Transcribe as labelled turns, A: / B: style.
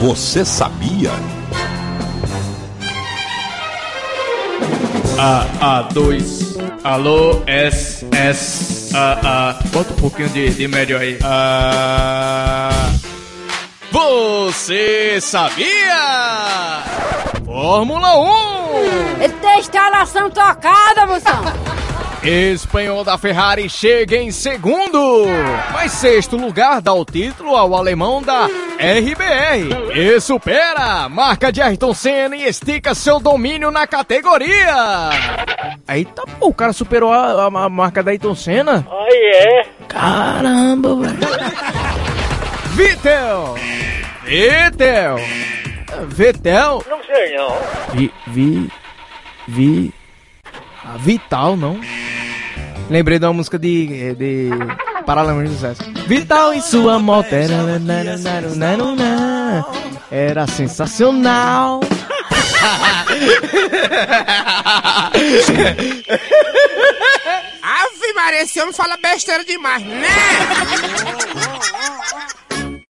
A: Você sabia?
B: A, A, 2. Alô, S, S, A, A. Bota um pouquinho de, de médio aí. A. Você sabia? Fórmula 1!
C: Tem instalação tocada, moção!
B: Espanhol da Ferrari chega em segundo, mas sexto lugar dá o título ao alemão da RBR e supera a marca de Ayrton Senna e estica seu domínio na categoria. Eita, pô, o cara superou a, a- a marca da Ayrton Senna?
D: Aí é.
B: Caramba, velho. Vitel! Vitel! Vitel?
D: Não sei não.
B: Vi, vi, vi, ah, Vital, não? Lembrei de uma música de, de Paralamas do Sucesso. Vital em sua moto era, era sensacional.
E: Ave Maria, esse homem fala besteira demais, né?